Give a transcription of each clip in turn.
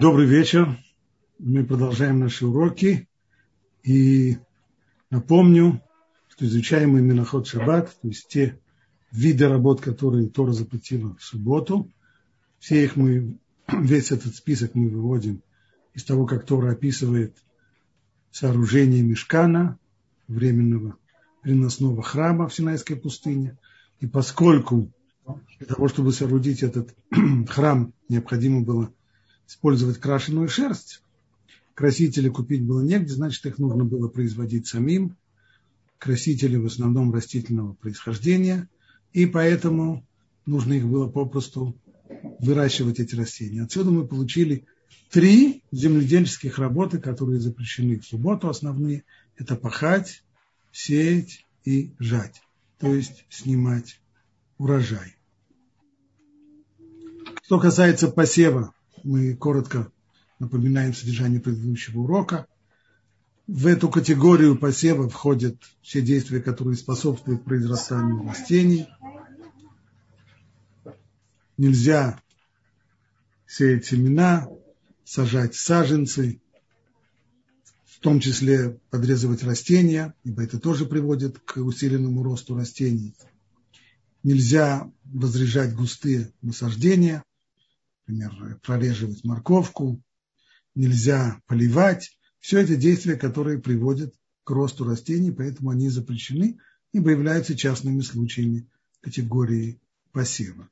Добрый вечер. Мы продолжаем наши уроки. И напомню, что изучаемый Миноход Шаббат, то есть те виды работ, которые Тора запретила в субботу, все их мы, весь этот список мы выводим из того, как Тора описывает сооружение мешкана, временного приносного храма в Синайской пустыне. И поскольку для того, чтобы соорудить этот храм, необходимо было использовать крашеную шерсть, красители купить было негде, значит, их нужно было производить самим. Красители в основном растительного происхождения, и поэтому нужно их было попросту выращивать эти растения. Отсюда мы получили три земледельческих работы, которые запрещены в субботу основные. Это пахать, сеять и жать, то есть снимать урожай. Что касается посева, мы коротко напоминаем содержание предыдущего урока. В эту категорию посева входят все действия, которые способствуют произрастанию растений. Нельзя сеять семена, сажать саженцы, в том числе подрезывать растения, ибо это тоже приводит к усиленному росту растений. Нельзя возряжать густые насаждения, например, прореживать морковку, нельзя поливать. Все это действия, которые приводят к росту растений, поэтому они запрещены и являются частными случаями категории посева.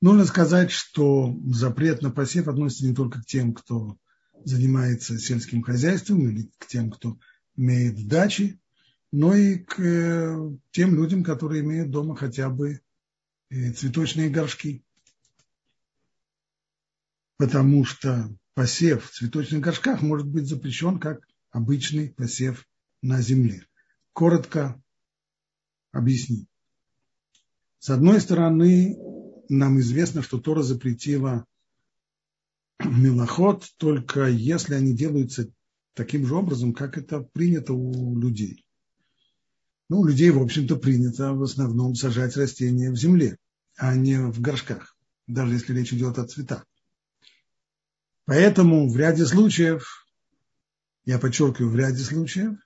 Нужно сказать, что запрет на посев относится не только к тем, кто занимается сельским хозяйством или к тем, кто имеет дачи, но и к э, тем людям, которые имеют дома хотя бы э, цветочные горшки. Потому что посев в цветочных горшках может быть запрещен как обычный посев на земле. Коротко объяснить. С одной стороны, нам известно, что Тора запретила милоход только если они делаются таким же образом, как это принято у людей. Ну, у людей, в общем-то, принято в основном сажать растения в земле, а не в горшках, даже если речь идет о цветах. Поэтому в ряде случаев, я подчеркиваю, в ряде случаев,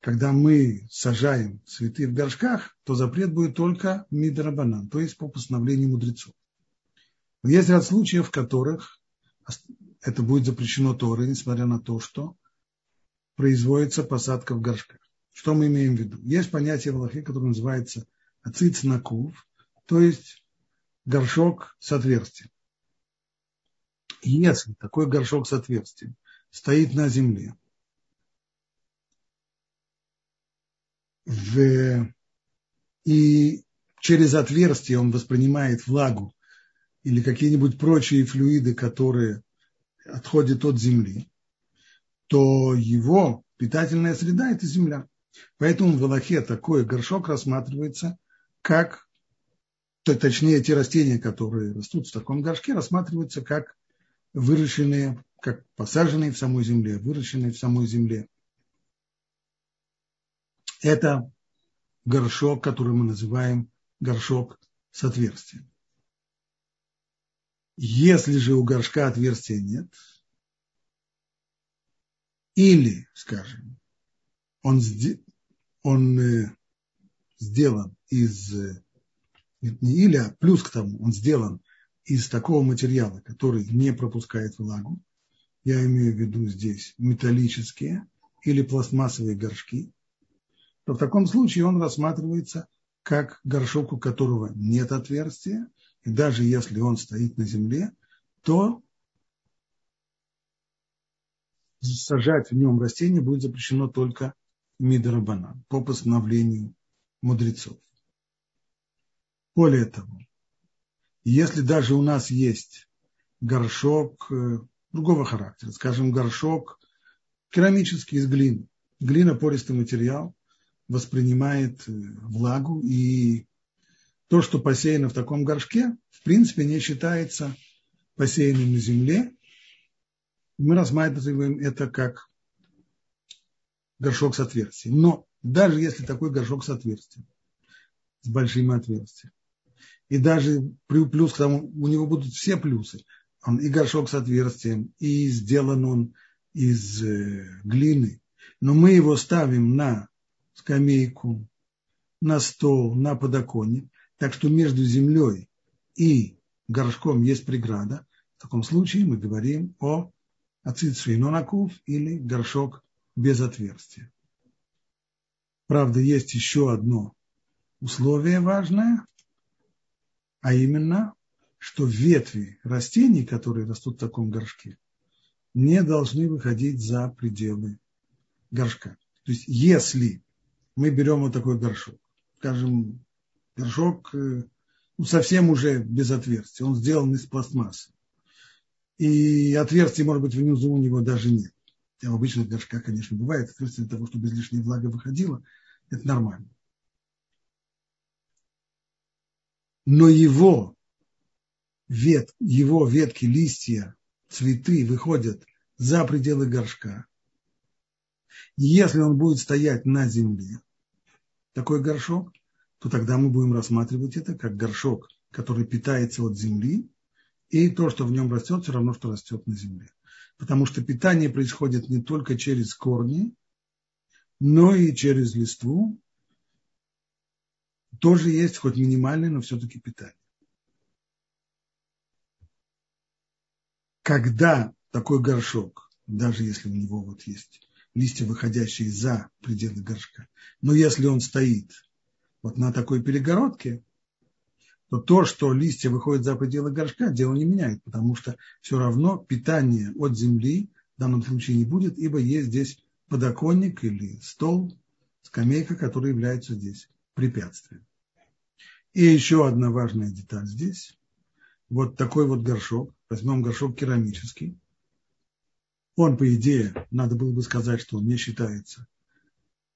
когда мы сажаем цветы в горшках, то запрет будет только мидрабанан, то есть по постановлению мудрецов. Но есть ряд случаев, в которых это будет запрещено Торой, несмотря на то, что производится посадка в горшках. Что мы имеем в виду? Есть понятие в Аллахе, которое называется ациц накув, то есть горшок с отверстием. Если такой горшок с отверстием стоит на земле, в, и через отверстие он воспринимает влагу или какие-нибудь прочие флюиды, которые отходят от земли, то его питательная среда – это земля. Поэтому в Аллахе такой горшок рассматривается как, то, точнее, те растения, которые растут в таком горшке, рассматриваются как выращенные, как посаженные в самой земле, выращенные в самой земле. Это горшок, который мы называем горшок с отверстием. Если же у горшка отверстия нет, или, скажем, он, он э, сделан из, э, не или, а плюс к тому, он сделан из такого материала, который не пропускает влагу, я имею в виду здесь металлические или пластмассовые горшки, то в таком случае он рассматривается как горшок, у которого нет отверстия, и даже если он стоит на земле, то сажать в нем растение будет запрещено только мидарабанан по постановлению мудрецов. Более того, если даже у нас есть горшок э, другого характера, скажем, горшок керамический из глины, глина пористый материал, воспринимает э, влагу, и то, что посеяно в таком горшке, в принципе, не считается посеянным на земле. Мы рассматриваем это как горшок с отверстием. Но даже если такой горшок с отверстием, с большим отверстием, и даже плюс к тому, у него будут все плюсы, Он и горшок с отверстием, и сделан он из э, глины. Но мы его ставим на скамейку, на стол, на подоконник. Так что между землей и горшком есть преграда. В таком случае мы говорим о ацицуинонакув или горшок без отверстия. Правда, есть еще одно условие важное, а именно, что ветви растений, которые растут в таком горшке, не должны выходить за пределы горшка. То есть, если мы берем вот такой горшок, скажем, горшок э, ну, совсем уже без отверстия, он сделан из пластмассы, и отверстия, может быть, внизу у него даже нет. Хотя в обычных горшках, конечно, бывает отверстие для того, чтобы излишняя влага выходила, это нормально. Но его, вет, его ветки, листья, цветы выходят за пределы горшка. Если он будет стоять на земле, такой горшок, то тогда мы будем рассматривать это как горшок, который питается от земли, и то, что в нем растет, все равно, что растет на земле. Потому что питание происходит не только через корни, но и через листву. Тоже есть, хоть минимальное, но все-таки питание. Когда такой горшок, даже если у него вот есть листья, выходящие за пределы горшка, но если он стоит вот на такой перегородке, то то, что листья выходят за пределы горшка, дело не меняет, потому что все равно питания от земли в данном случае не будет, ибо есть здесь подоконник или стол, скамейка, которая является здесь препятствием. И еще одна важная деталь здесь. Вот такой вот горшок. Возьмем горшок керамический. Он, по идее, надо было бы сказать, что он не считается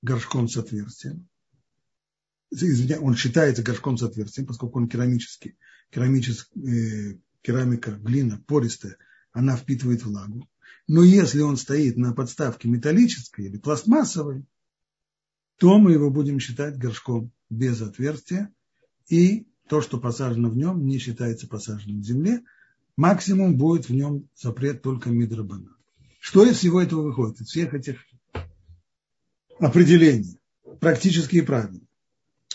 горшком с отверстием извиня, он считается горшком с отверстием, поскольку он керамический. Керамический, э, керамика, глина пористая, она впитывает влагу. Но если он стоит на подставке металлической или пластмассовой, то мы его будем считать горшком без отверстия, и то, что посажено в нем, не считается посаженным в земле. Максимум будет в нем запрет только мидрабана. Что из всего этого выходит? Из всех этих определений, практические правила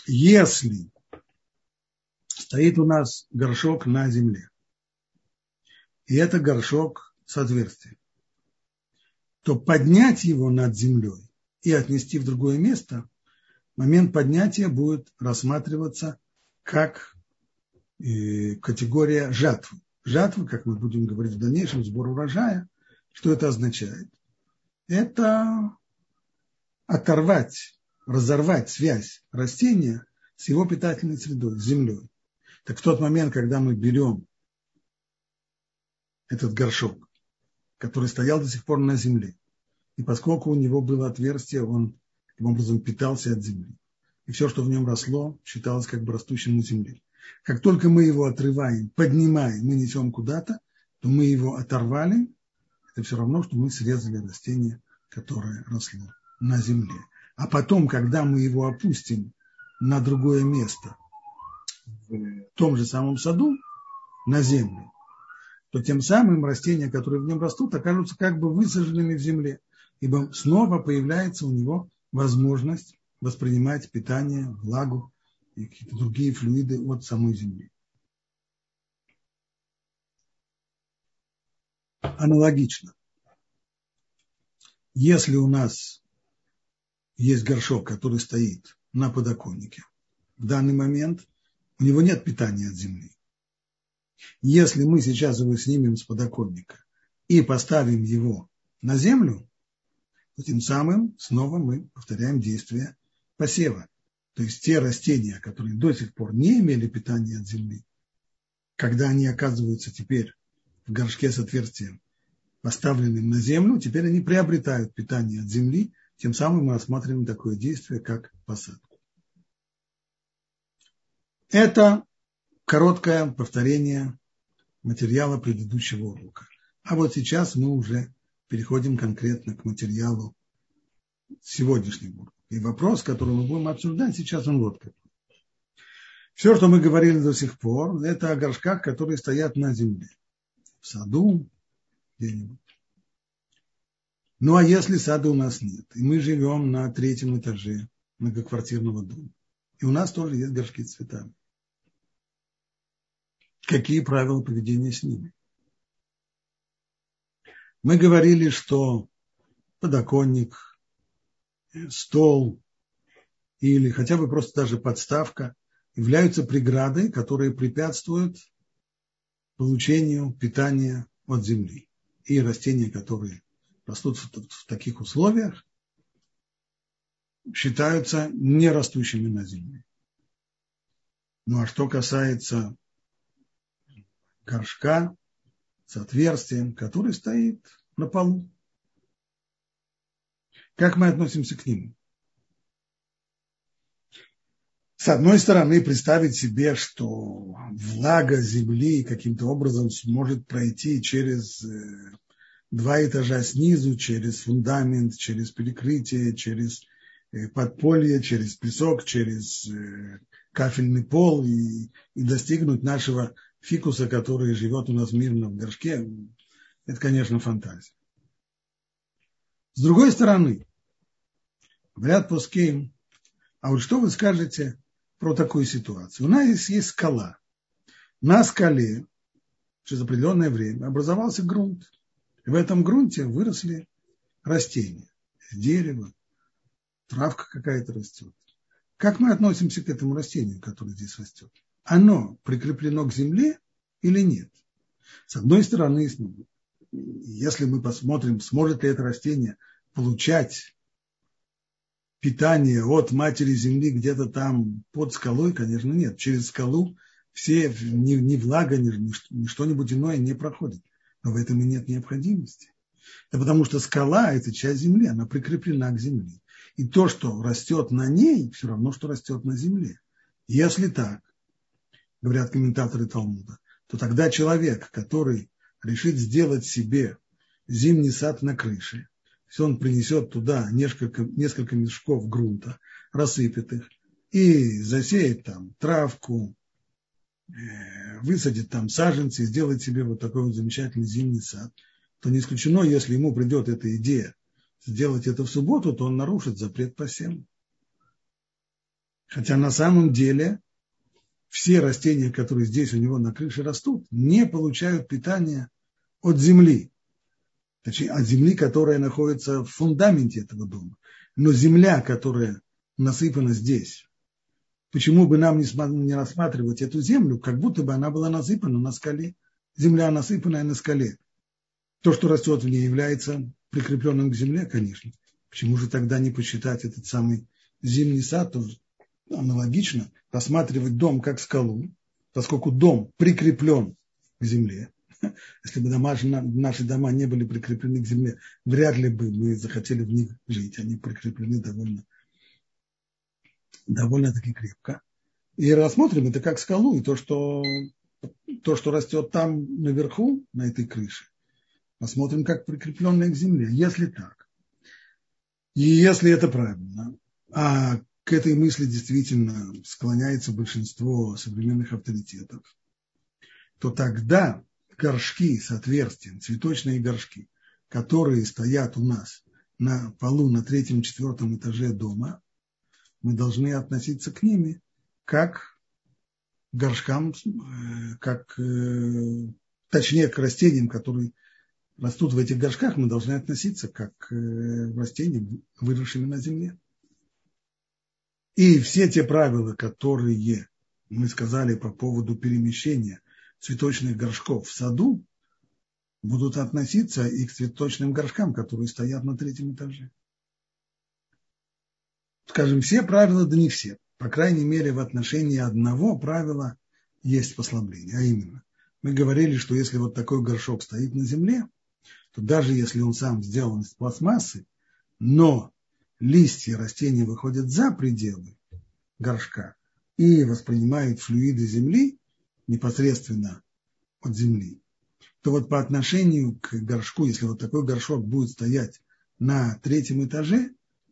если стоит у нас горшок на земле, и это горшок с отверстием, то поднять его над землей и отнести в другое место, момент поднятия будет рассматриваться как э, категория жатвы. Жатвы, как мы будем говорить в дальнейшем, сбор урожая. Что это означает? Это оторвать разорвать связь растения с его питательной средой, с землей. Так в тот момент, когда мы берем этот горшок, который стоял до сих пор на земле, и поскольку у него было отверстие, он таким образом питался от земли. И все, что в нем росло, считалось как бы растущим на земле. Как только мы его отрываем, поднимаем, мы несем куда-то, то мы его оторвали. Это все равно, что мы срезали растение, которое росло на земле. А потом, когда мы его опустим на другое место, в том же самом саду, на землю, то тем самым растения, которые в нем растут, окажутся как бы высаженными в земле, ибо снова появляется у него возможность воспринимать питание, влагу и какие-то другие флюиды от самой земли. Аналогично. Если у нас есть горшок, который стоит на подоконнике, в данный момент у него нет питания от земли. Если мы сейчас его снимем с подоконника и поставим его на землю, то тем самым снова мы повторяем действие посева. То есть те растения, которые до сих пор не имели питания от земли, когда они оказываются теперь в горшке с отверстием, поставленным на землю, теперь они приобретают питание от земли тем самым мы рассматриваем такое действие, как посадку. Это короткое повторение материала предыдущего урока. А вот сейчас мы уже переходим конкретно к материалу сегодняшнего урока. И вопрос, который мы будем обсуждать сейчас, он вот какой. Все, что мы говорили до сих пор, это о горшках, которые стоят на земле. в саду где-нибудь. Ну а если сада у нас нет, и мы живем на третьем этаже многоквартирного дома, и у нас тоже есть горшки с цветами, какие правила поведения с ними? Мы говорили, что подоконник, стол или хотя бы просто даже подставка являются преградой, которые препятствуют получению питания от земли. И растения, которые растут в, таких условиях, считаются не растущими на земле. Ну а что касается горшка с отверстием, который стоит на полу, как мы относимся к нему? С одной стороны, представить себе, что влага земли каким-то образом сможет пройти через э, два этажа снизу, через фундамент, через перекрытие, через э, подполье, через песок, через э, кафельный пол и, и достигнуть нашего фикуса, который живет у нас мирно в горшке, это, конечно, фантазия. С другой стороны, говорят Пуским, а вот что вы скажете про такую ситуацию. У нас есть, скала. На скале через определенное время образовался грунт. И в этом грунте выросли растения, дерево, травка какая-то растет. Как мы относимся к этому растению, которое здесь растет? Оно прикреплено к земле или нет? С одной стороны, если мы посмотрим, сможет ли это растение получать питание от матери земли где-то там под скалой, конечно, нет. Через скалу все, ни, ни влага, ни, ни что-нибудь иное не проходит. Но в этом и нет необходимости. Да потому что скала – это часть земли, она прикреплена к земле. И то, что растет на ней, все равно, что растет на земле. Если так, говорят комментаторы Талмуда, то тогда человек, который решит сделать себе зимний сад на крыше, если он принесет туда несколько, несколько мешков грунта, рассыпет их и засеет там травку, э, высадит там саженцы, сделает себе вот такой вот замечательный зимний сад, то не исключено, если ему придет эта идея сделать это в субботу, то он нарушит запрет по всем. Хотя на самом деле все растения, которые здесь у него на крыше растут, не получают питания от земли точнее, от земли, которая находится в фундаменте этого дома. Но земля, которая насыпана здесь, почему бы нам не рассматривать эту землю, как будто бы она была насыпана на скале. Земля, насыпанная на скале. То, что растет в ней, является прикрепленным к земле, конечно. Почему же тогда не посчитать этот самый зимний сад, аналогично, рассматривать дом как скалу, поскольку дом прикреплен к земле, Если бы дома, наши дома не были прикреплены к земле, вряд ли бы мы захотели в них жить. Они прикреплены довольно, довольно-таки крепко. И рассмотрим это как скалу, и то, что, то, что растет там наверху, на этой крыше, посмотрим как прикрепленное к земле. Если так, и если это правильно, а к этой мысли действительно склоняется большинство современных авторитетов, то тогда горшки с отверстием, цветочные горшки, которые стоят у нас на полу на третьем-четвертом этаже дома, мы должны относиться к ними как к горшкам, э, как, э, точнее, к растениям, которые растут в этих горшках, мы должны относиться как к э, растениям, выросшим на земле. И все те правила, которые мы сказали по поводу перемещения цветочных горшков в саду будут относиться и к цветочным горшкам, которые стоят на третьем этаже. Скажем, все правила, да не все. По крайней мере, в отношении одного правила есть послабление. А именно, мы говорили, что если вот такой горшок стоит на земле, то даже если он сам сделан из пластмассы, но листья растения выходят за пределы горшка и воспринимают флюиды земли, непосредственно от земли, то вот по отношению к горшку, если вот такой горшок будет стоять на третьем этаже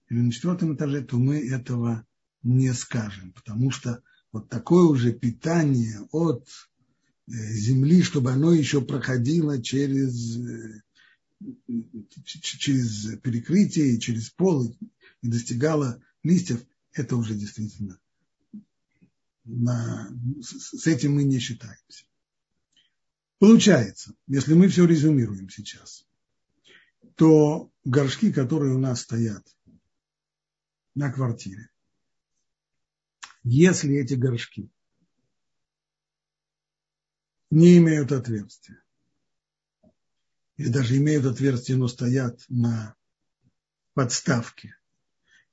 или на четвертом этаже, то мы этого не скажем, потому что вот такое уже питание от земли, чтобы оно еще проходило через, через перекрытие, через пол и достигало листьев, это уже действительно на, с этим мы не считаемся. Получается, если мы все резюмируем сейчас, то горшки, которые у нас стоят на квартире, если эти горшки не имеют отверстия, или даже имеют отверстие, но стоят на подставке,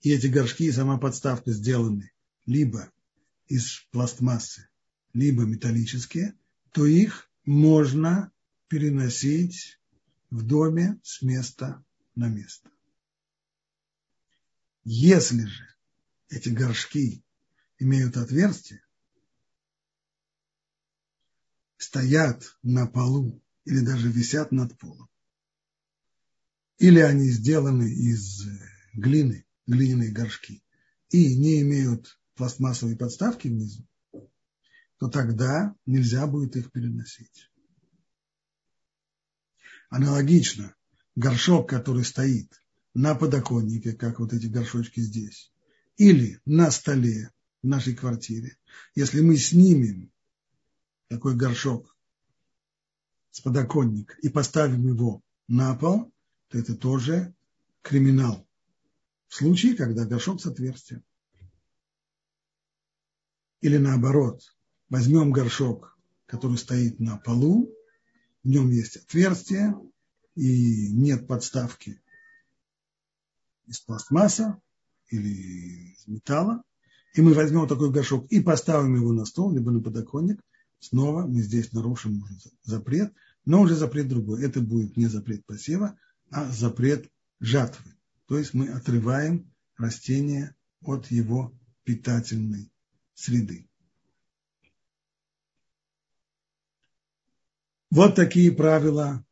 и эти горшки и сама подставка сделаны либо из пластмассы, либо металлические, то их можно переносить в доме с места на место. Если же эти горшки имеют отверстие, стоят на полу или даже висят над полом, или они сделаны из глины, глиняные горшки, и не имеют пластмассовой подставки внизу, то тогда нельзя будет их переносить. Аналогично, горшок, который стоит на подоконнике, как вот эти горшочки здесь, или на столе в нашей квартире, если мы снимем такой горшок с подоконника и поставим его на пол, то это тоже криминал. В случае, когда горшок с отверстием. Или наоборот, возьмем горшок, который стоит на полу, в нем есть отверстие и нет подставки из пластмасса или из металла, и мы возьмем такой горшок и поставим его на стол, либо на подоконник, снова мы здесь нарушим запрет, но уже запрет другой. Это будет не запрет посева, а запрет жатвы. То есть мы отрываем растение от его питательной среды. Вот такие правила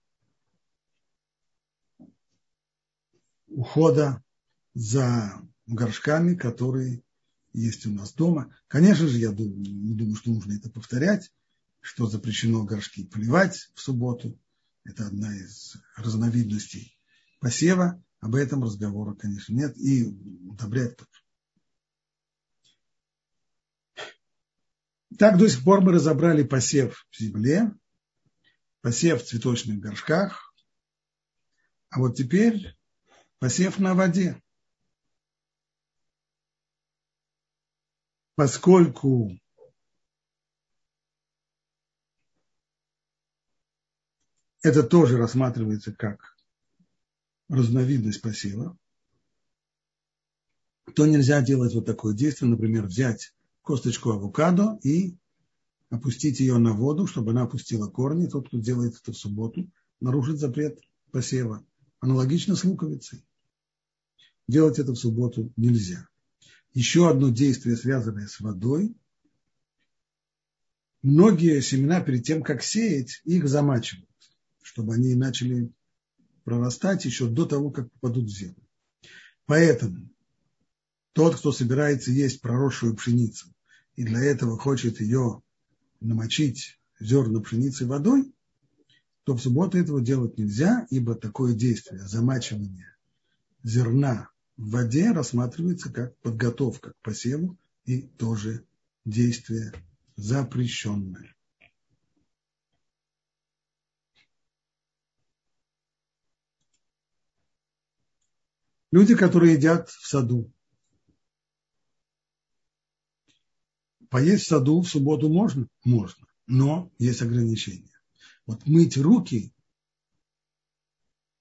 ухода за горшками, которые есть у нас дома. Конечно же, я думаю, не думаю, что нужно это повторять, что запрещено горшки поливать в субботу. Это одна из разновидностей посева. Об этом разговора, конечно, нет. И удобрять тоже. Так до сих пор мы разобрали посев в земле, посев в цветочных горшках, а вот теперь посев на воде. Поскольку это тоже рассматривается как разновидность посева, то нельзя делать вот такое действие, например, взять косточку авокадо и опустить ее на воду, чтобы она опустила корни. Тот, кто делает это в субботу, нарушит запрет посева. Аналогично с луковицей. Делать это в субботу нельзя. Еще одно действие, связанное с водой. Многие семена перед тем, как сеять, их замачивают, чтобы они начали прорастать еще до того, как попадут в землю. Поэтому тот, кто собирается есть проросшую пшеницу, и для этого хочет ее намочить зерна пшеницы водой, то в субботу этого делать нельзя, ибо такое действие, замачивание зерна в воде рассматривается как подготовка к посеву и тоже действие запрещенное. Люди, которые едят в саду, Поесть в саду в субботу можно? Можно, но есть ограничения. Вот мыть руки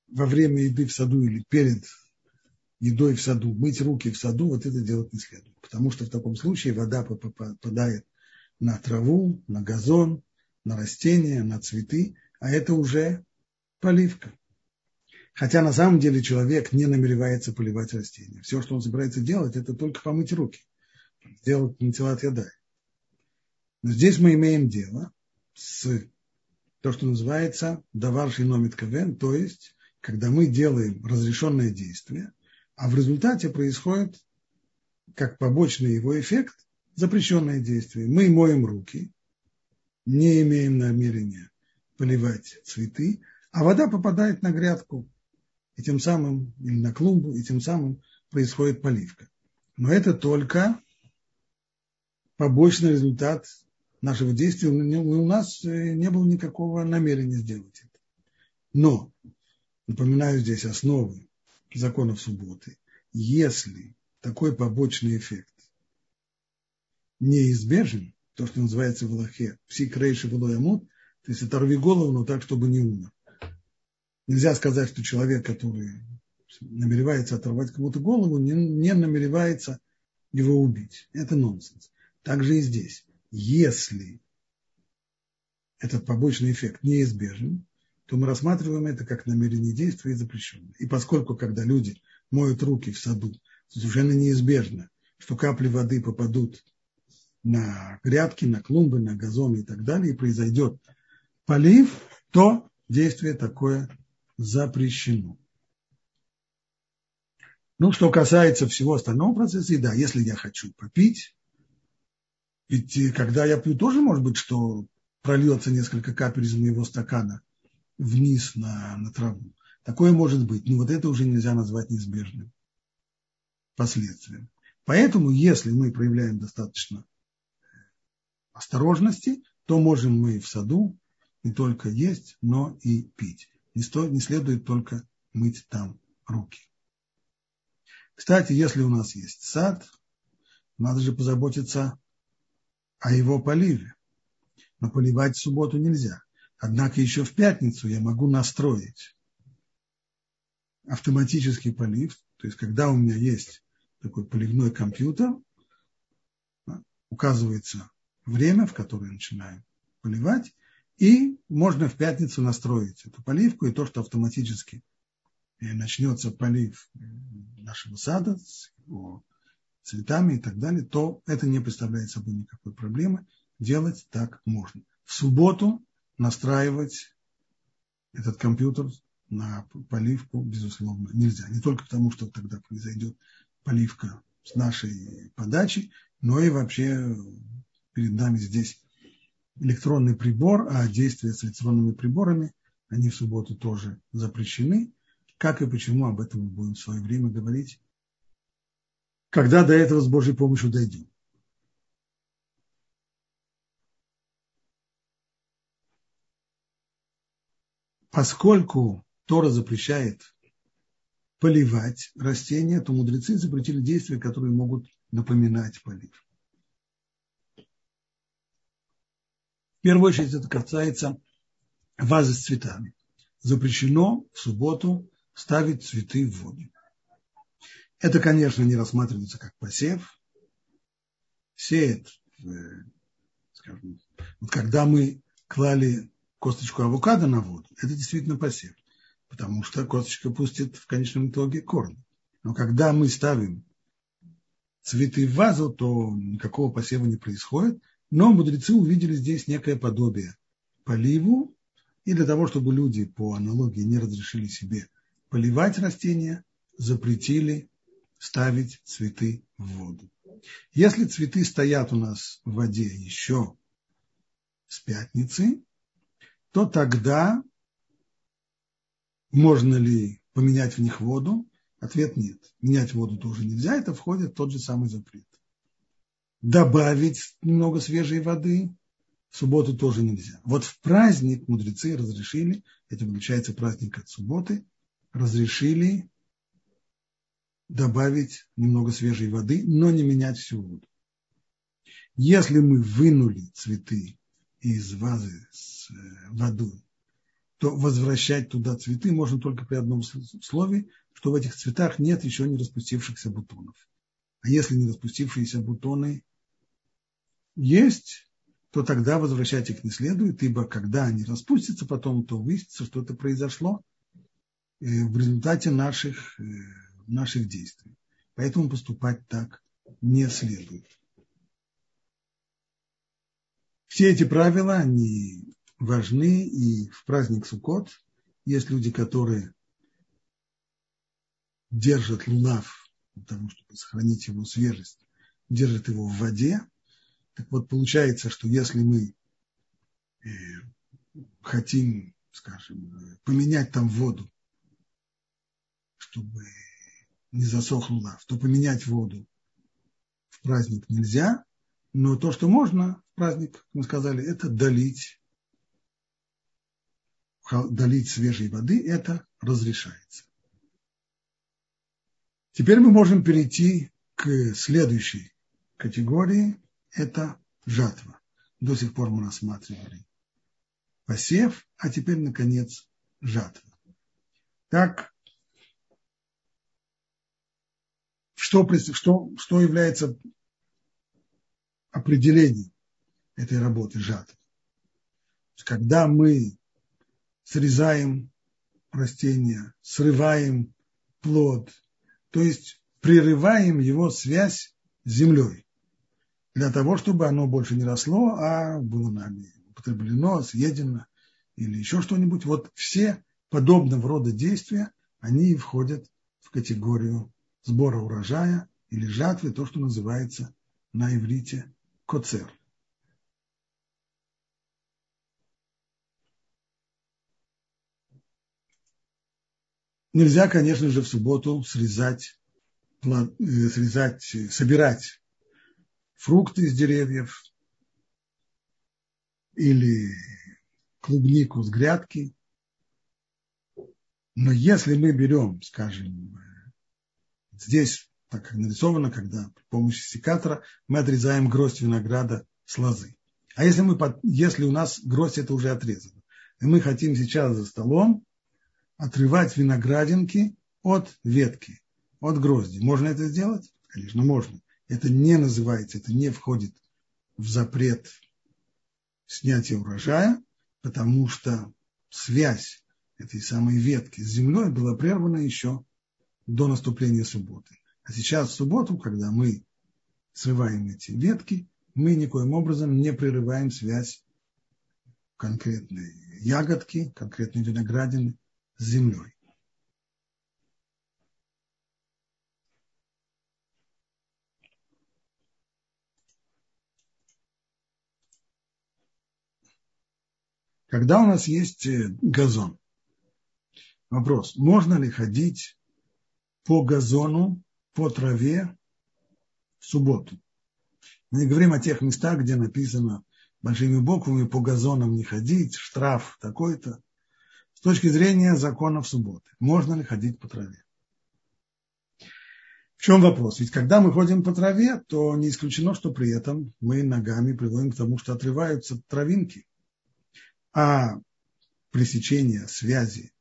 во время еды в саду или перед едой в саду, мыть руки в саду, вот это делать не следует. Потому что в таком случае вода попадает на траву, на газон, на растения, на цветы, а это уже поливка. Хотя на самом деле человек не намеревается поливать растения. Все, что он собирается делать, это только помыть руки. Сделать нетилат ядай. Но здесь мы имеем дело с то, что называется даварший номит кавен, то есть, когда мы делаем разрешенное действие, а в результате происходит, как побочный его эффект, запрещенное действие. Мы моем руки, не имеем намерения поливать цветы, а вода попадает на грядку, и тем самым, или на клумбу, и тем самым происходит поливка. Но это только побочный результат нашего действия. У нас э, не было никакого намерения сделать это. Но, напоминаю здесь основы законов субботы, если такой побочный эффект неизбежен, то, что называется в Аллахе, псикрейши амут, то есть оторви голову, но так, чтобы не умер. Нельзя сказать, что человек, который намеревается оторвать кому-то голову, не, не намеревается его убить. Это нонсенс. Также и здесь. Если этот побочный эффект неизбежен, то мы рассматриваем это как намерение действия и запрещенное. И поскольку, когда люди моют руки в саду, совершенно неизбежно, что капли воды попадут на грядки, на клумбы, на газоны и так далее, и произойдет полив, то действие такое запрещено. Ну, что касается всего остального процесса, да, если я хочу попить, ведь когда я пью, тоже может быть, что прольется несколько капель из моего стакана вниз на, на траву. Такое может быть, но вот это уже нельзя назвать неизбежным последствием. Поэтому, если мы проявляем достаточно осторожности, то можем мы в саду не только есть, но и пить. Не, сто, не следует только мыть там руки. Кстати, если у нас есть сад, надо же позаботиться о его поливе. Но поливать в субботу нельзя. Однако еще в пятницу я могу настроить автоматический полив. То есть, когда у меня есть такой поливной компьютер, указывается время, в которое начинаем поливать, и можно в пятницу настроить эту поливку, и то, что автоматически э, начнется полив э, нашего сада с его цветами и так далее, то это не представляет собой никакой проблемы. Делать так можно. В субботу настраивать этот компьютер на поливку, безусловно, нельзя. Не только потому, что тогда произойдет поливка с нашей подачи, но и вообще перед нами здесь электронный прибор, а действия с электронными приборами, они в субботу тоже запрещены. Как и почему, об этом мы будем в свое время говорить, когда до этого с Божьей помощью дойдем. Поскольку Тора запрещает поливать растения, то мудрецы запретили действия, которые могут напоминать полив. Первую очередь это касается вазы с цветами. Запрещено в субботу ставить цветы в воду. Это, конечно, не рассматривается как посев. Сеет, скажем, вот когда мы клали косточку авокадо на воду, это действительно посев, потому что косточка пустит в конечном итоге корни. Но когда мы ставим цветы в вазу, то никакого посева не происходит, но мудрецы увидели здесь некое подобие поливу, и для того, чтобы люди по аналогии не разрешили себе поливать растения, запретили ставить цветы в воду. Если цветы стоят у нас в воде еще с пятницы, то тогда можно ли поменять в них воду? Ответ нет. Менять воду тоже нельзя, это входит в тот же самый запрет добавить немного свежей воды, в субботу тоже нельзя. Вот в праздник мудрецы разрешили, это получается праздник от субботы, разрешили добавить немного свежей воды, но не менять всю воду. Если мы вынули цветы из вазы с э, водой, то возвращать туда цветы можно только при одном слове, что в этих цветах нет еще не распустившихся бутонов. А если не распустившиеся бутоны есть, то тогда возвращать их не следует, ибо когда они распустятся потом, то выяснится, что это произошло э, в результате наших, э, наших действий. Поэтому поступать так не следует. Все эти правила, они важны, и в праздник Суккот есть люди, которые держат лулав, для того, чтобы сохранить его свежесть, держат его в воде, так вот, получается, что если мы хотим, скажем, поменять там воду, чтобы не засохла лав, то поменять воду в праздник нельзя, но то, что можно в праздник, как мы сказали, это долить, долить свежей воды, это разрешается. Теперь мы можем перейти к следующей категории, это жатва. До сих пор мы рассматривали посев, а теперь, наконец, жатва. Так, что, что, что является определением этой работы жатвы? Когда мы срезаем растения, срываем плод, то есть прерываем его связь с землей для того, чтобы оно больше не росло, а было нами употреблено, съедено или еще что-нибудь. Вот все подобного рода действия, они входят в категорию сбора урожая или жатвы, то, что называется на иврите коцер. Нельзя, конечно же, в субботу срезать, э, срезать, собирать фрукты из деревьев или клубнику с грядки. Но если мы берем, скажем, здесь, так как нарисовано, когда при помощи секатора мы отрезаем гроздь винограда с лозы. А если, мы, если у нас гроздь это уже отрезана, и мы хотим сейчас за столом отрывать виноградинки от ветки, от грозди. Можно это сделать? Конечно, можно. Это не называется, это не входит в запрет снятия урожая, потому что связь этой самой ветки с землей была прервана еще до наступления субботы. А сейчас в субботу, когда мы срываем эти ветки, мы никоим образом не прерываем связь конкретной ягодки, конкретной виноградины с землей. Когда у нас есть э, газон, вопрос, можно ли ходить по газону, по траве в субботу? Мы не говорим о тех местах, где написано большими буквами по газонам не ходить, штраф такой-то. С точки зрения законов субботы, можно ли ходить по траве? В чем вопрос? Ведь когда мы ходим по траве, то не исключено, что при этом мы ногами приводим к тому, что отрываются травинки. А пресечение связи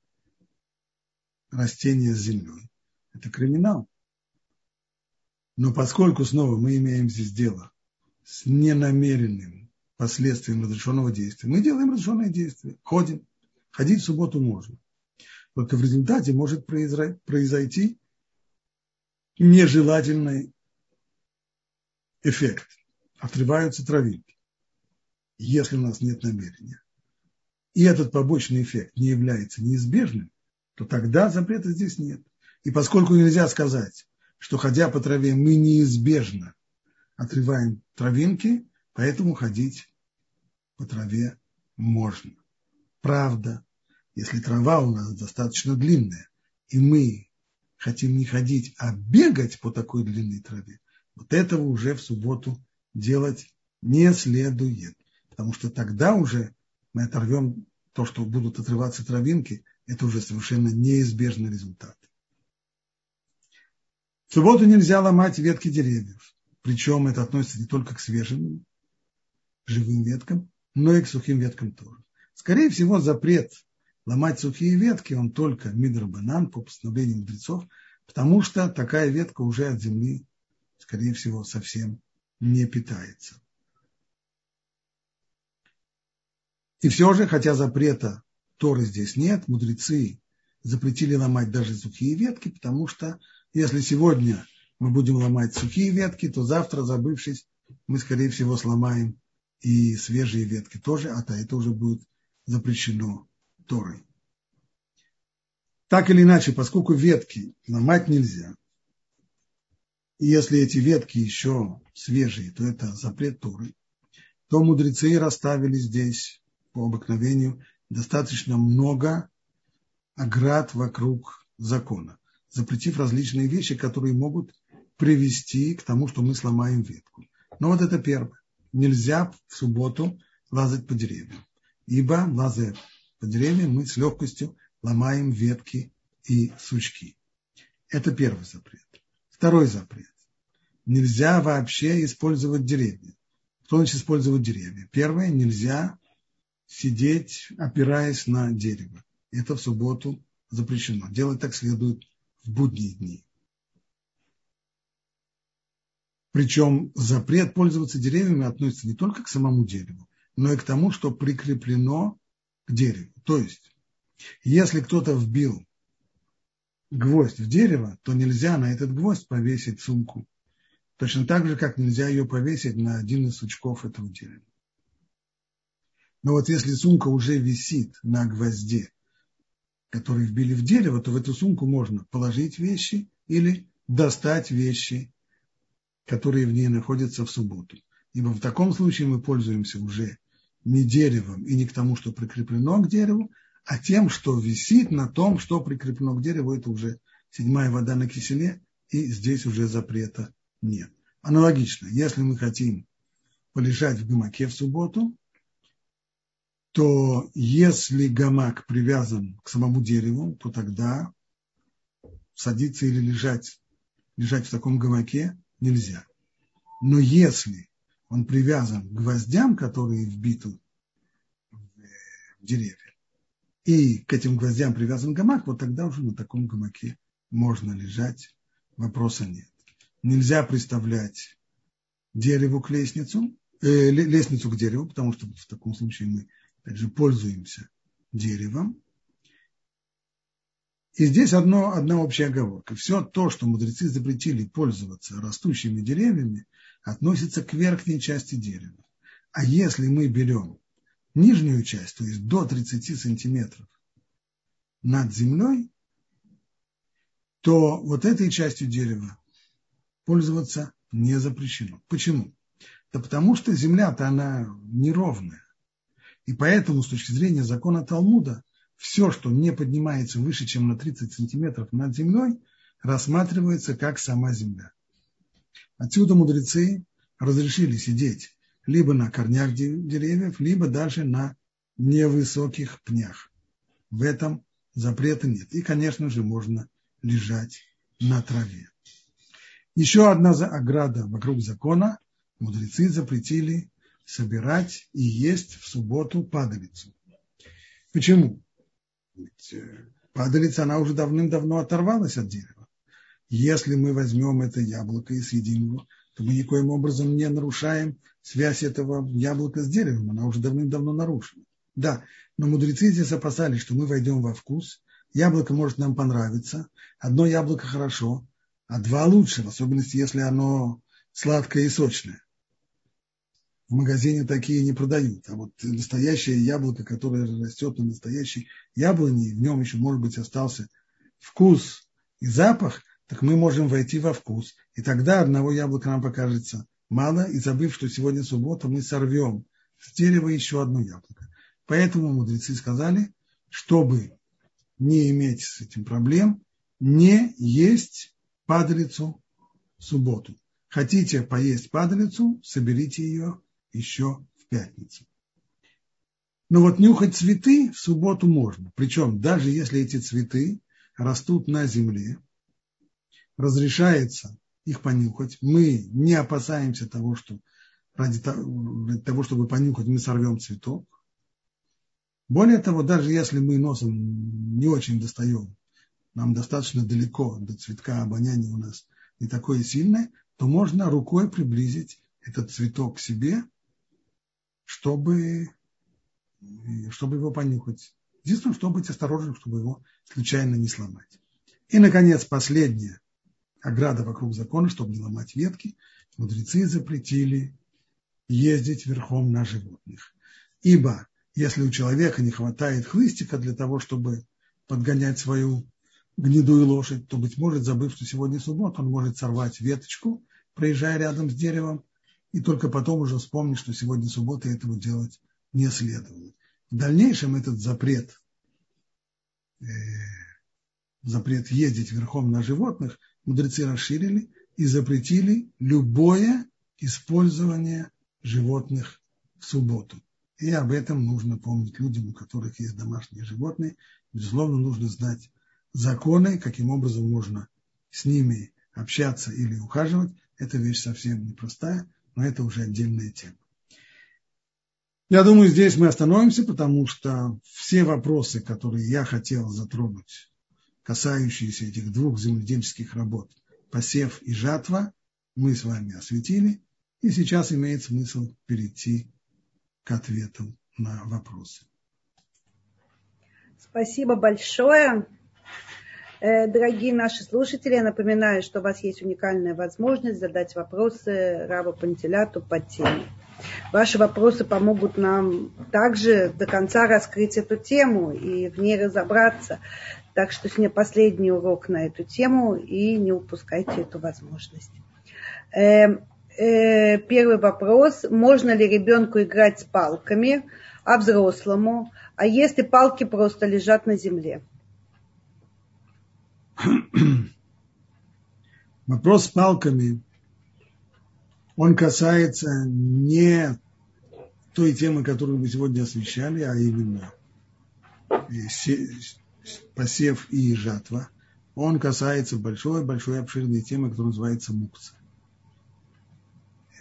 растения с землей – это криминал. Но поскольку снова мы имеем здесь дело с ненамеренным последствием разрешенного действия, мы делаем разрешенное действие, ходим. Ходить в субботу можно. Только в результате может произойти нежелательный эффект. Отрываются травинки, если у нас нет намерения и этот побочный эффект не является неизбежным, то тогда запрета здесь нет. И поскольку нельзя сказать, что ходя по траве мы неизбежно отрываем травинки, поэтому ходить по траве можно. Правда, если трава у нас достаточно длинная, и мы хотим не ходить, а бегать по такой длинной траве, вот этого уже в субботу делать не следует. Потому что тогда уже мы оторвем то, что будут отрываться травинки, это уже совершенно неизбежный результат. В субботу нельзя ломать ветки деревьев. Причем это относится не только к свежим живым веткам, но и к сухим веткам тоже. Скорее всего, запрет ломать сухие ветки, он только мидрабанан по постановлению мудрецов, потому что такая ветка уже от земли, скорее всего, совсем не питается. И все же, хотя запрета Торы здесь нет, мудрецы запретили ломать даже сухие ветки, потому что если сегодня мы будем ломать сухие ветки, то завтра, забывшись, мы, скорее всего, сломаем и свежие ветки тоже, а то это уже будет запрещено Торой. Так или иначе, поскольку ветки ломать нельзя, и если эти ветки еще свежие, то это запрет Торы, то мудрецы расставили здесь по обыкновению достаточно много оград вокруг закона, запретив различные вещи, которые могут привести к тому, что мы сломаем ветку. Но вот это первое. Нельзя в субботу лазать по деревьям, ибо лазая по деревьям мы с легкостью ломаем ветки и сучки. Это первый запрет. Второй запрет. Нельзя вообще использовать деревья. Что значит использовать деревья? Первое, нельзя сидеть, опираясь на дерево. Это в субботу запрещено. Делать так следует в будние дни. Причем запрет пользоваться деревьями относится не только к самому дереву, но и к тому, что прикреплено к дереву. То есть, если кто-то вбил гвоздь в дерево, то нельзя на этот гвоздь повесить сумку. Точно так же, как нельзя ее повесить на один из сучков этого дерева. Но вот если сумка уже висит на гвозде, который вбили в дерево, то в эту сумку можно положить вещи или достать вещи которые в ней находятся в субботу. Ибо в таком случае мы пользуемся уже не деревом и не к тому, что прикреплено к дереву, а тем, что висит на том, что прикреплено к дереву, это уже седьмая вода на киселе, и здесь уже запрета нет. Аналогично, если мы хотим полежать в гамаке в субботу, то если гамак привязан к самому дереву, то тогда садиться или лежать, лежать в таком гамаке нельзя. Но если он привязан к гвоздям, которые вбиты в деревья, и к этим гвоздям привязан гамак, вот тогда уже на таком гамаке можно лежать, вопроса нет. Нельзя представлять дереву к лестницу, э, лестницу к дереву, потому что в таком случае мы также пользуемся деревом. И здесь одно, одна общая оговорка. Все то, что мудрецы запретили пользоваться растущими деревьями, относится к верхней части дерева. А если мы берем нижнюю часть, то есть до 30 сантиметров над землей, то вот этой частью дерева пользоваться не запрещено. Почему? Да потому что земля-то она неровная. И поэтому с точки зрения закона Талмуда все, что не поднимается выше, чем на 30 сантиметров над землей, рассматривается как сама земля. Отсюда мудрецы разрешили сидеть либо на корнях деревьев, либо даже на невысоких пнях. В этом запрета нет. И, конечно же, можно лежать на траве. Еще одна ограда вокруг закона. Мудрецы запретили собирать и есть в субботу падалицу. Почему? Ведь э, падалица, она уже давным-давно оторвалась от дерева. Если мы возьмем это яблоко и съедим его, то мы никоим образом не нарушаем связь этого яблока с деревом. Она уже давным-давно нарушена. Да, но мудрецы здесь опасались, что мы войдем во вкус. Яблоко может нам понравиться. Одно яблоко хорошо, а два лучше, в особенности, если оно сладкое и сочное в магазине такие не продают. А вот настоящее яблоко, которое растет на настоящей яблоне, в нем еще, может быть, остался вкус и запах, так мы можем войти во вкус. И тогда одного яблока нам покажется мало, и забыв, что сегодня суббота, мы сорвем с дерева еще одно яблоко. Поэтому мудрецы сказали, чтобы не иметь с этим проблем, не есть падалицу в субботу. Хотите поесть падалицу, соберите ее еще в пятницу. Но вот нюхать цветы в субботу можно. Причем даже если эти цветы растут на земле, разрешается их понюхать. Мы не опасаемся того, что ради того, чтобы понюхать, мы сорвем цветок. Более того, даже если мы носом не очень достаем, нам достаточно далеко до цветка, обоняние у нас не такое сильное, то можно рукой приблизить этот цветок к себе чтобы, чтобы его понюхать. Единственное, чтобы быть осторожным, чтобы его случайно не сломать. И, наконец, последняя ограда вокруг закона, чтобы не ломать ветки, мудрецы запретили ездить верхом на животных. Ибо если у человека не хватает хлыстика для того, чтобы подгонять свою гнедую лошадь, то, быть может, забыв, что сегодня суббота, он может сорвать веточку, проезжая рядом с деревом, и только потом уже вспомнить, что сегодня суббота, и этого делать не следовало. В дальнейшем этот запрет, э, запрет ездить верхом на животных, мудрецы расширили и запретили любое использование животных в субботу. И об этом нужно помнить людям, у которых есть домашние животные. Безусловно, нужно знать законы, каким образом можно с ними общаться или ухаживать. Это вещь совсем непростая, но это уже отдельная тема. Я думаю, здесь мы остановимся, потому что все вопросы, которые я хотел затронуть, касающиеся этих двух земледельческих работ, посев и жатва, мы с вами осветили. И сейчас имеет смысл перейти к ответам на вопросы. Спасибо большое. Э, дорогие наши слушатели, я напоминаю, что у вас есть уникальная возможность задать вопросы Раву Пантеляту по теме. Ваши вопросы помогут нам также до конца раскрыть эту тему и в ней разобраться. Так что сегодня последний урок на эту тему и не упускайте эту возможность. Э, э, первый вопрос. Можно ли ребенку играть с палками, а взрослому? А если палки просто лежат на земле? Вопрос с палками, он касается не той темы, которую мы сегодня освещали, а именно посев и жатва. Он касается большой-большой обширной темы, которая называется мукция.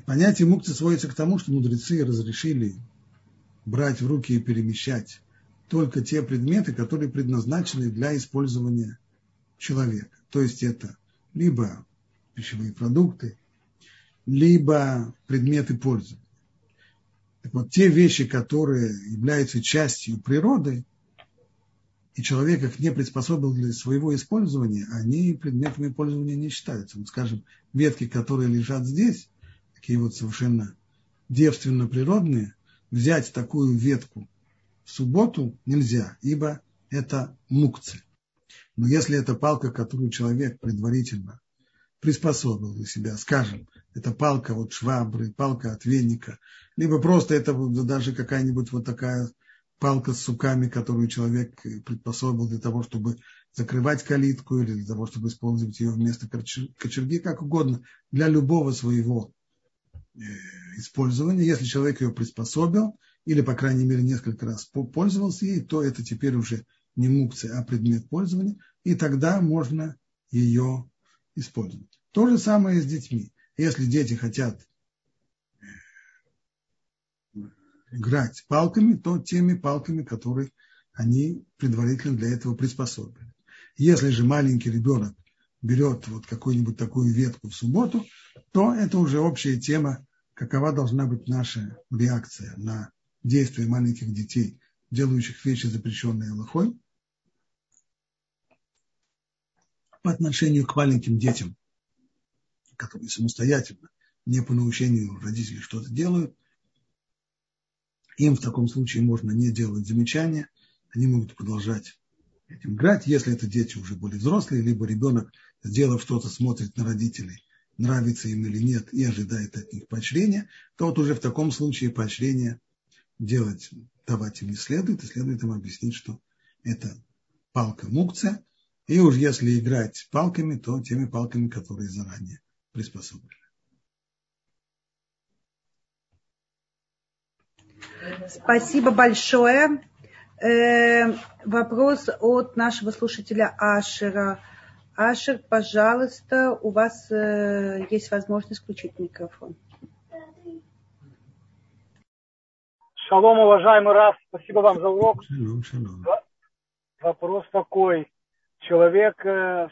Понятие мукции сводится к тому, что мудрецы разрешили брать в руки и перемещать только те предметы, которые предназначены для использования человека. То есть это либо пищевые продукты, либо предметы пользования. Так вот, те вещи, которые являются частью природы, и человек их не приспособил для своего использования, они предметами пользования не считаются. Вот, скажем, ветки, которые лежат здесь, такие вот совершенно девственно природные, взять такую ветку в субботу нельзя, ибо это мукцы. Но если это палка, которую человек предварительно приспособил для себя, скажем, это палка вот швабры, палка от веника, либо просто это даже какая-нибудь вот такая палка с суками, которую человек приспособил для того, чтобы закрывать калитку или для того, чтобы использовать ее вместо кочерги, как угодно, для любого своего Э, использования. Если человек ее приспособил, или, по крайней мере, несколько раз пользовался ей, то это теперь уже не мукция, а предмет пользования, и тогда можно ее использовать. То же самое с детьми. Если дети хотят э, играть палками, то теми палками, которые они предварительно для этого приспособили. Если же маленький ребенок берет вот какую-нибудь такую ветку в субботу, то это уже общая тема, какова должна быть наша реакция на действия маленьких детей, делающих вещи, запрещенные Аллахой, по отношению к маленьким детям, которые самостоятельно, не по научению родителей что-то делают, им в таком случае можно не делать замечания, они могут продолжать этим играть, если это дети уже более взрослые, либо ребенок сделав что-то, смотрит на родителей, нравится им или нет, и ожидает от них поощрения, то вот уже в таком случае поощрение делать, давать им не следует, и следует им объяснить, что это палка мукция, и уж если играть палками, то теми палками, которые заранее приспособлены. Спасибо большое. Э, вопрос от нашего слушателя Ашера. Ашер, пожалуйста, у вас э, есть возможность включить микрофон. Шалом, уважаемый Раф, спасибо вам за урок. Шалом, шалом. Вопрос такой. Человек, э,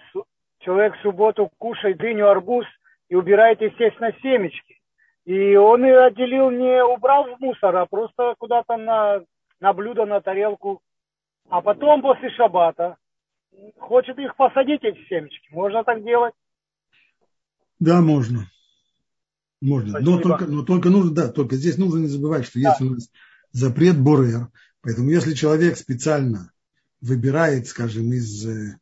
человек в субботу кушает дыню, арбуз и убирает, естественно, семечки. И он ее отделил, не убрал в мусор, а просто куда-то на, на блюдо, на тарелку. А потом после шабата хочет их посадить, эти семечки. Можно так делать? Да, можно. Можно. Но только, но только нужно, да, только здесь нужно не забывать, что да. есть у нас запрет Борер. Поэтому если человек специально выбирает, скажем, из, э,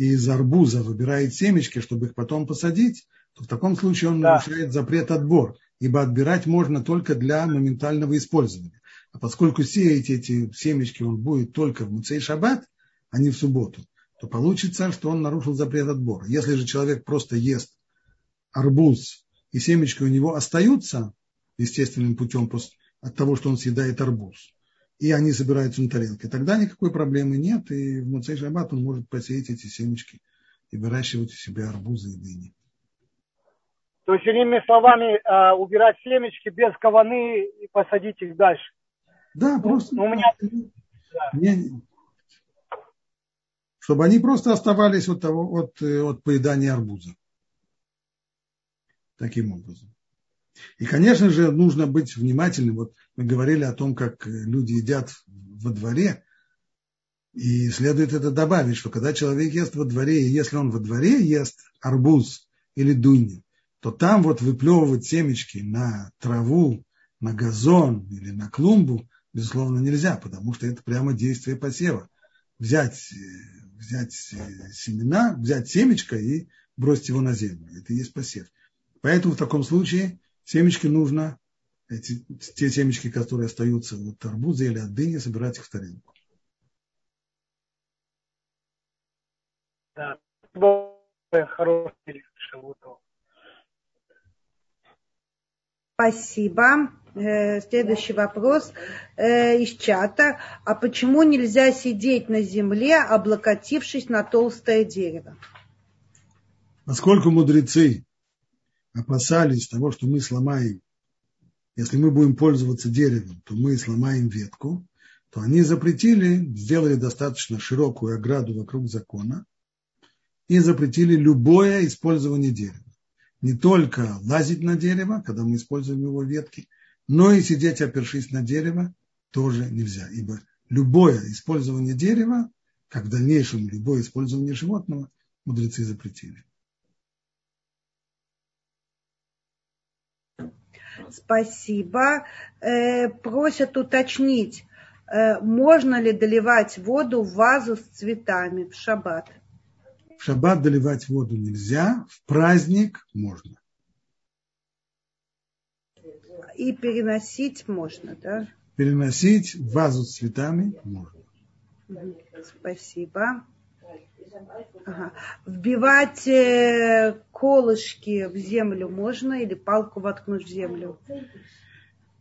из арбуза, выбирает семечки, чтобы их потом посадить, то в таком случае он да. нарушает запрет отбор, ибо отбирать можно только для моментального использования. А поскольку сеять эти семечки он будет только в Муцей Шаббат, а не в субботу, то получится, что он нарушил запрет отбора. Если же человек просто ест арбуз, и семечки у него остаются естественным путем от того, что он съедает арбуз, и они собираются на тарелке, тогда никакой проблемы нет, и в Муцей Шаббат он может посеять эти семечки и выращивать у себя арбузы и дыни. То есть, иными словами, а, убирать семечки без каваны и посадить их дальше. Да, ну, просто. Ну, у меня... Не, чтобы они просто оставались от, того, от, э, от поедания арбуза. Таким образом. И, конечно же, нужно быть внимательным. Вот мы говорили о том, как люди едят во дворе. И следует это добавить, что когда человек ест во дворе, и если он во дворе ест арбуз или дунью, то там вот выплевывать семечки на траву, на газон или на клумбу, безусловно, нельзя, потому что это прямо действие посева. Взять, э, взять э, семена, взять семечко и бросить его на землю. Это и есть посев. Поэтому в таком случае семечки нужно, эти, те семечки, которые остаются от арбуза или от дыни, собирать их в тарелку. Да, хороший Спасибо. Э, следующий вопрос э, из чата. А почему нельзя сидеть на земле, облокотившись на толстое дерево? Поскольку мудрецы опасались того, что мы сломаем, если мы будем пользоваться деревом, то мы сломаем ветку, то они запретили, сделали достаточно широкую ограду вокруг закона и запретили любое использование дерева. Не только лазить на дерево, когда мы используем его ветки, но и сидеть, опершись на дерево, тоже нельзя. Ибо любое использование дерева, как в дальнейшем любое использование животного, мудрецы запретили. Спасибо. Э, просят уточнить, э, можно ли доливать воду в вазу с цветами в шаббат? В шаббат доливать воду нельзя, в праздник можно. И переносить можно, да? Переносить в вазу с цветами можно. Спасибо. Ага. Вбивать э, колышки в землю можно или палку воткнуть в землю?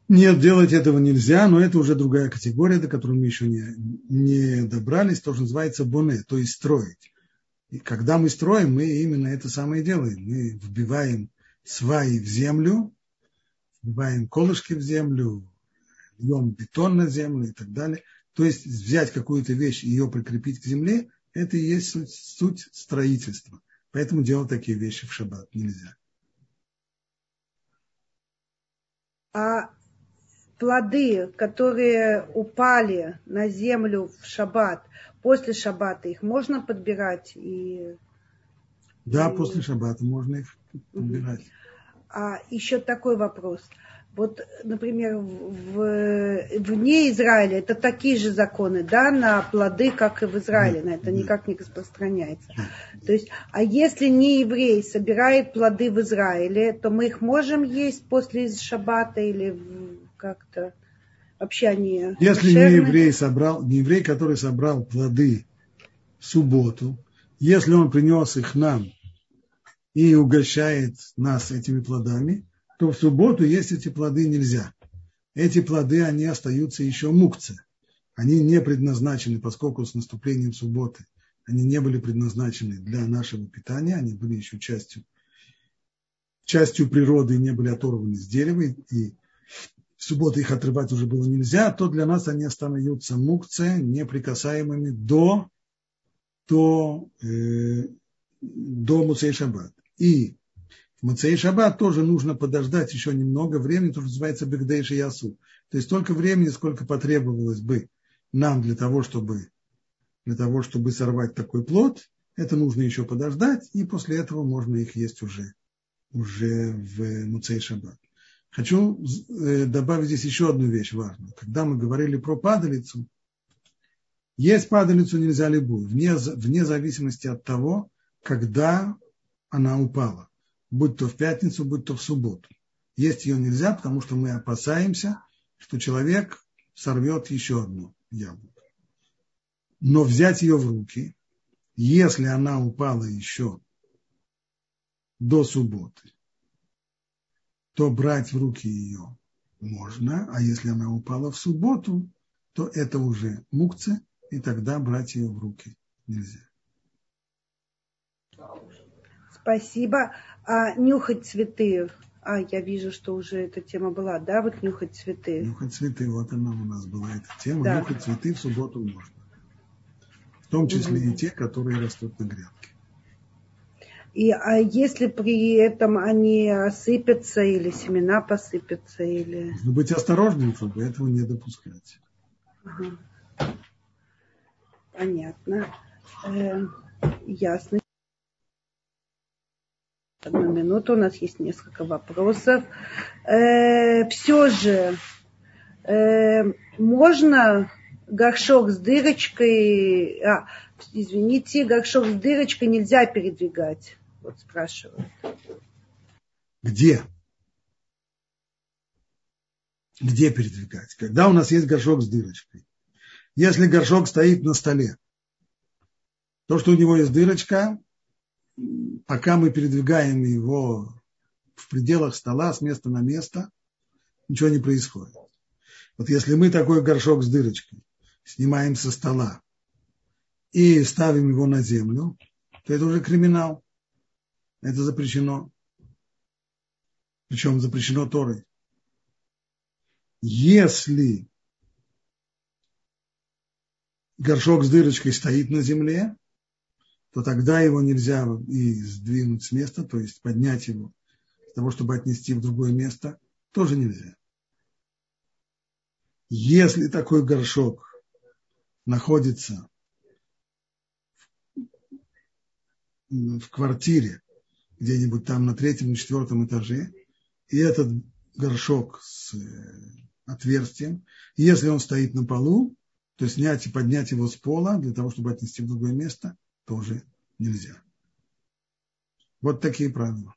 Нет, делать этого нельзя, но это уже другая категория, до которой мы еще не, не добрались, то, что называется боне, то есть строить. И когда мы строим, мы именно это самое делаем. Мы вбиваем сваи в землю, вбиваем колышки в землю, льем бетон на землю и так далее. То есть взять какую-то вещь и ее прикрепить к земле, это и есть суть, суть строительства. Поэтому делать такие вещи в шаббат нельзя. А плоды, которые упали на землю в шаббат, после шаббата их можно подбирать и да, и... после шаббата можно их подбирать. А еще такой вопрос. Вот, например, в, вне Израиля это такие же законы, да, на плоды, как и в Израиле, на это никак не распространяется. То есть, а если не еврей собирает плоды в Израиле, то мы их можем есть после шаббата или как-то вообще они Если не еврей собрал, не еврей, который собрал плоды в субботу, если он принес их нам и угощает нас этими плодами, то в субботу есть эти плоды нельзя. Эти плоды, они остаются еще мукцы. Они не предназначены, поскольку с наступлением субботы они не были предназначены для нашего питания, они были еще частью, частью природы и не были оторваны с дерева, и в субботу их отрывать уже было нельзя, то для нас они остаются мукце, неприкасаемыми до, до, э, до Муцей Шаббат. И в Муцей Шаббат тоже нужно подождать еще немного времени, то, что называется Бегдейши Ясу. То есть столько времени, сколько потребовалось бы нам для того, чтобы, для того, чтобы сорвать такой плод, это нужно еще подождать, и после этого можно их есть уже, уже в Муцей Шаббат. Хочу э, добавить здесь еще одну вещь важную. Когда мы говорили про падалицу, есть падалицу нельзя любую, вне, вне зависимости от того, когда она упала. Будь то в пятницу, будь то в субботу. Есть ее нельзя, потому что мы опасаемся, что человек сорвет еще одну яблоко. Но взять ее в руки, если она упала еще до субботы, то брать в руки ее можно, а если она упала в субботу, то это уже мукция, и тогда брать ее в руки нельзя. Спасибо. А нюхать цветы? А, я вижу, что уже эта тема была, да, вот нюхать цветы. Нюхать цветы, вот она у нас была эта тема. Да. Нюхать цветы в субботу можно. В том числе угу. и те, которые растут на грядке. И а если при этом они осыпятся или семена посыпятся или. Нужно быть осторожным, чтобы этого не допускать. Ага. Понятно. Э, ясно. Одну минуту, у нас есть несколько вопросов. Э, все же э, можно горшок с дырочкой, а, извините, горшок с дырочкой нельзя передвигать. Вот спрашивают. Где? Где передвигать? Когда у нас есть горшок с дырочкой? Если горшок стоит на столе, то, что у него есть дырочка, пока мы передвигаем его в пределах стола с места на место, ничего не происходит. Вот если мы такой горшок с дырочкой снимаем со стола и ставим его на землю, то это уже криминал. Это запрещено. Причем запрещено Торой. Если горшок с дырочкой стоит на земле, то тогда его нельзя и сдвинуть с места, то есть поднять его для того, чтобы отнести в другое место, тоже нельзя. Если такой горшок находится в квартире, где-нибудь там на третьем или четвертом этаже, и этот горшок с э, отверстием, если он стоит на полу, то снять и поднять его с пола для того, чтобы отнести в другое место – тоже нельзя. Вот такие правила.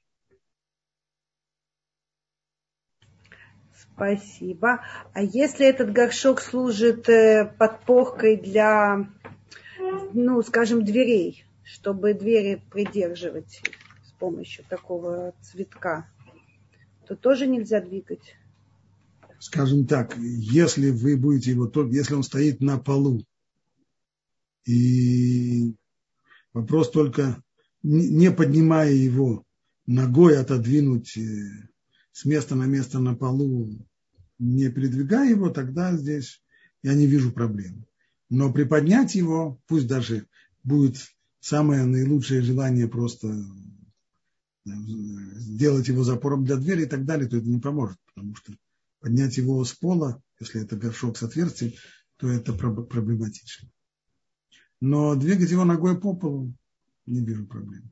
Спасибо. А если этот горшок служит э, подпоркой для, ну, скажем, дверей, чтобы двери придерживать с помощью такого цветка, то тоже нельзя двигать? Скажем так, если вы будете его, если он стоит на полу и Вопрос только, не поднимая его ногой, отодвинуть э, с места на место на полу, не передвигая его, тогда здесь я не вижу проблем. Но приподнять его, пусть даже будет самое наилучшее желание просто э, сделать его запором для двери и так далее, то это не поможет, потому что поднять его с пола, если это горшок с отверстием, то это проблематично. Но двигать его ногой по полу не вижу проблем.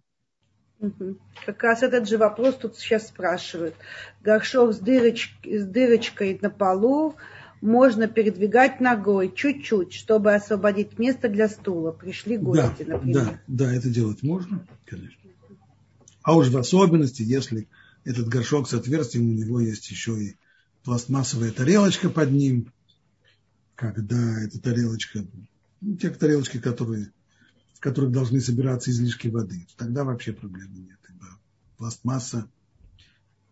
Как раз этот же вопрос тут сейчас спрашивают. Горшок с, дыроч, с дырочкой на полу можно передвигать ногой чуть-чуть, чтобы освободить место для стула. Пришли гости, да, например. Да, да, это делать можно, конечно. А уж в особенности, если этот горшок с отверстием, у него есть еще и пластмассовая тарелочка под ним, когда эта тарелочка ну, те тарелочки, которые, в которых должны собираться излишки воды. Тогда вообще проблемы нет. Ибо пластмасса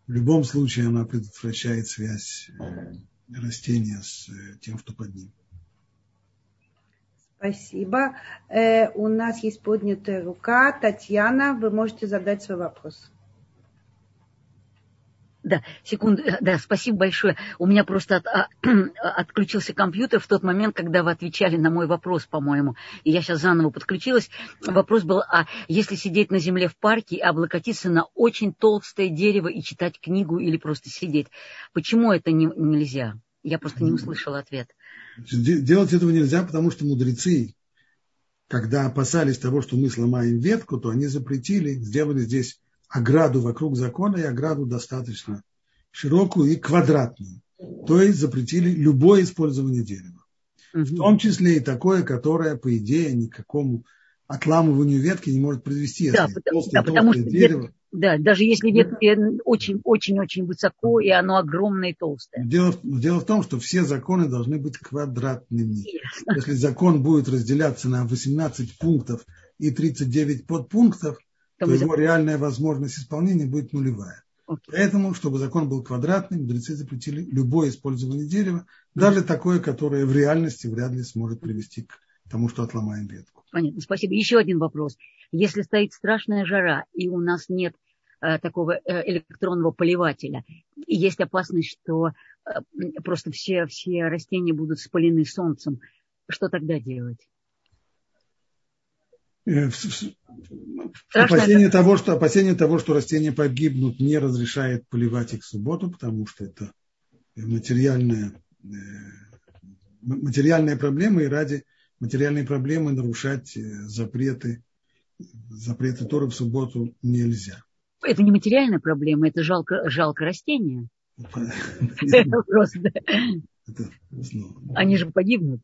в любом случае она предотвращает связь э, растения с э, тем, что под ним. Спасибо. Э, у нас есть поднятая рука. Татьяна, вы можете задать свой вопрос. Да, секунду, э, да, спасибо большое. У меня просто от, а, отключился компьютер в тот момент, когда вы отвечали на мой вопрос, по-моему. И я сейчас заново подключилась. Вопрос был, а если сидеть на земле в парке и облокотиться на очень толстое дерево и читать книгу или просто сидеть, почему это не, нельзя? Я просто не услышала ответ. Делать этого нельзя, потому что мудрецы, когда опасались того, что мы сломаем ветку, то они запретили, сделали здесь ограду вокруг закона и ограду достаточно широкую и квадратную. То есть запретили любое использование дерева. Угу. В том числе и такое, которое, по идее, никакому отламыванию ветки не может привести. Да, потому, толстое, да, потому что дерево. Да, даже если ветки очень-очень-очень высоко, и оно огромное и толстое. Дело, дело в том, что все законы должны быть квадратными. Если закон будет разделяться на 18 пунктов и 39 подпунктов, то, его реальная возможность исполнения будет нулевая. Okay. Поэтому, чтобы закон был квадратным, мудрецы запретили любое использование дерева, даже такое, которое в реальности вряд ли сможет привести к тому, что отломаем ветку. Понятно, спасибо. Еще один вопрос. Если стоит страшная жара, и у нас нет э, такого э, электронного поливателя, и есть опасность, что э, просто все, все растения будут спалены солнцем, что тогда делать? Э, опасение того, что, опасение того, что растения погибнут, не разрешает поливать их в субботу, потому что это материальная, э, материальная проблема, и ради материальной проблемы нарушать э, запреты, запреты Торы в субботу нельзя. Это не материальная проблема, это жалко, жалко растения. Просто. Они же погибнут.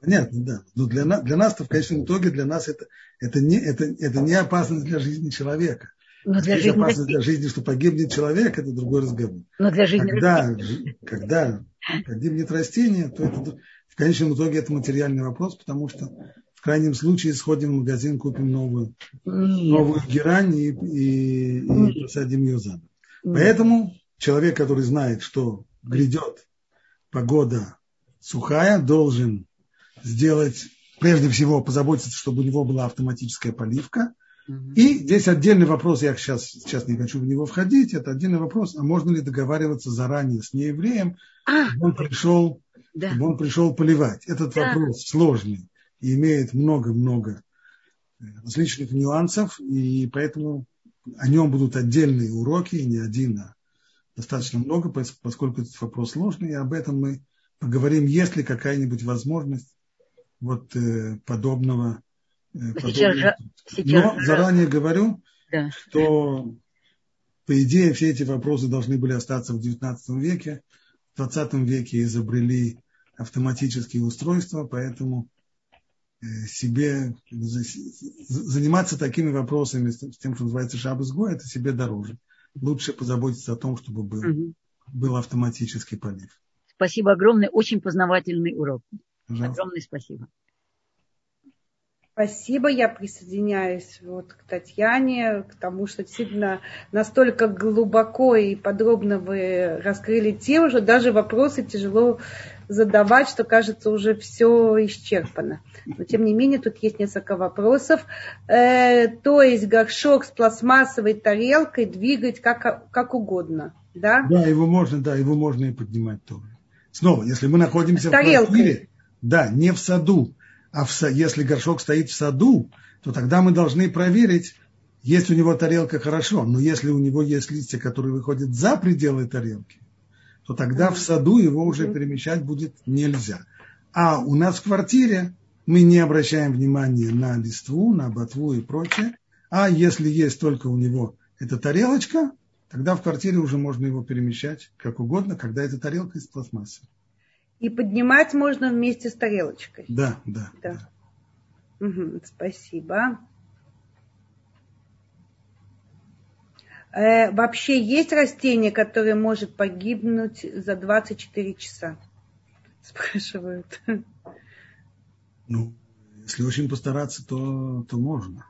Понятно, да. Но для, нас, для нас-то в конечном итоге для нас это, это, не, это, это не опасность для жизни человека. Но для жизни опасность для жизни, что погибнет человек, это другой разговор. Но для жизни когда, когда погибнет растение, то это в конечном итоге это материальный вопрос, потому что в крайнем случае сходим в магазин, купим новую, новую герань и, и, и посадим ее заново. Поэтому человек, который знает, что грядет погода сухая, должен сделать, прежде всего, позаботиться, чтобы у него была автоматическая поливка. И здесь отдельный вопрос, я сейчас, сейчас не хочу в него входить, это отдельный вопрос, а можно ли договариваться заранее с неевреем, а, чтобы он пришел, да. чтобы он пришел поливать. Этот да. вопрос сложный и имеет много-много э, различных нюансов, и поэтому о нем будут отдельные уроки, не один, а достаточно много, поскольку этот вопрос сложный, и об этом мы поговорим, есть ли какая-нибудь возможность вот э, подобного. Э, сейчас подобного. сейчас Но заранее говорю, да. что по идее все эти вопросы должны были остаться в XIX веке. В XX веке изобрели автоматические устройства, поэтому э, себе заниматься такими вопросами, с тем, что называется шабызгой, это себе дороже. Лучше позаботиться о том, чтобы был, угу. был автоматический полив. Спасибо огромное, очень познавательный урок. Пожалуйста. Огромное спасибо. Спасибо, я присоединяюсь вот к Татьяне, к тому, что действительно настолько глубоко и подробно вы раскрыли тему, что даже вопросы тяжело задавать, что кажется уже все исчерпано. Но тем не менее тут есть несколько вопросов. Э, то есть горшок с пластмассовой тарелкой двигать как, как угодно, да? Да, его можно, да, его можно и поднимать тоже. Снова, если мы находимся в квартире, да, не в саду, а в, если горшок стоит в саду, то тогда мы должны проверить, есть у него тарелка хорошо, но если у него есть листья, которые выходят за пределы тарелки, то тогда в саду его уже перемещать будет нельзя. А у нас в квартире мы не обращаем внимания на листву, на ботву и прочее. А если есть только у него эта тарелочка, тогда в квартире уже можно его перемещать как угодно, когда эта тарелка из пластмассы. И поднимать можно вместе с тарелочкой. Да, да. да. да. Угу, спасибо. Э, вообще есть растение, которое может погибнуть за 24 часа? Спрашивают. Ну, если очень постараться, то, то можно.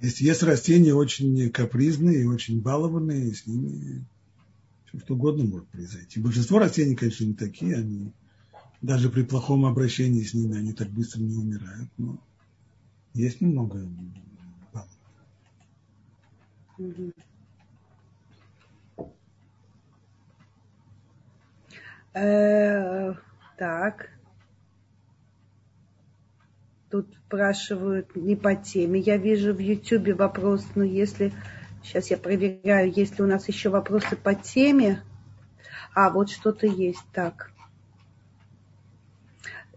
Есть, есть растения очень капризные и очень балованные, с ними все что угодно может произойти. Большинство растений, конечно, не такие, они даже при плохом обращении с ними они так быстро не умирают, но есть немного Э, так. Тут спрашивают не по теме. Я вижу в Ютьюбе вопрос, но если Сейчас я проверяю, есть ли у нас еще вопросы по теме. А, вот что-то есть. Так.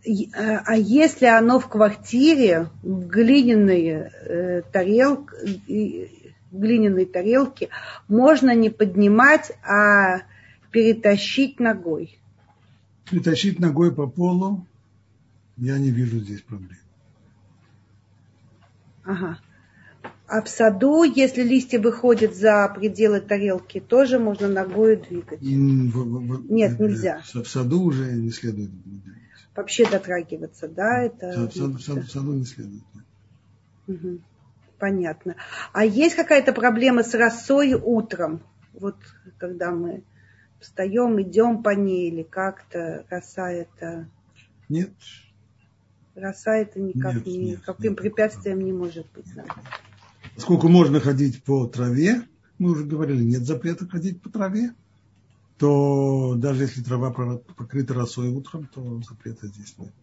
Э, а если оно в квартире, в глиняной э, тарелке, глиняной тарелке, можно не поднимать, а перетащить ногой? Перетащить ногой по полу, я не вижу здесь проблем. Ага. А в саду, если листья выходят за пределы тарелки, тоже можно ногой двигать? В, в, Нет, нельзя. В саду уже не следует двигать. Вообще дотрагиваться, да? Это в, саду, в, саду, в саду не следует. Угу. Понятно. А есть какая-то проблема с росой утром? Вот когда мы встаем, идем по ней или как-то роса это... Нет. Роса это никак нет, не, нет, каким нет, препятствием нет. не может быть. Да. Поскольку можно ходить по траве, мы уже говорили, нет запрета ходить по траве, то даже если трава покрыта росой утром, то запрета здесь нет.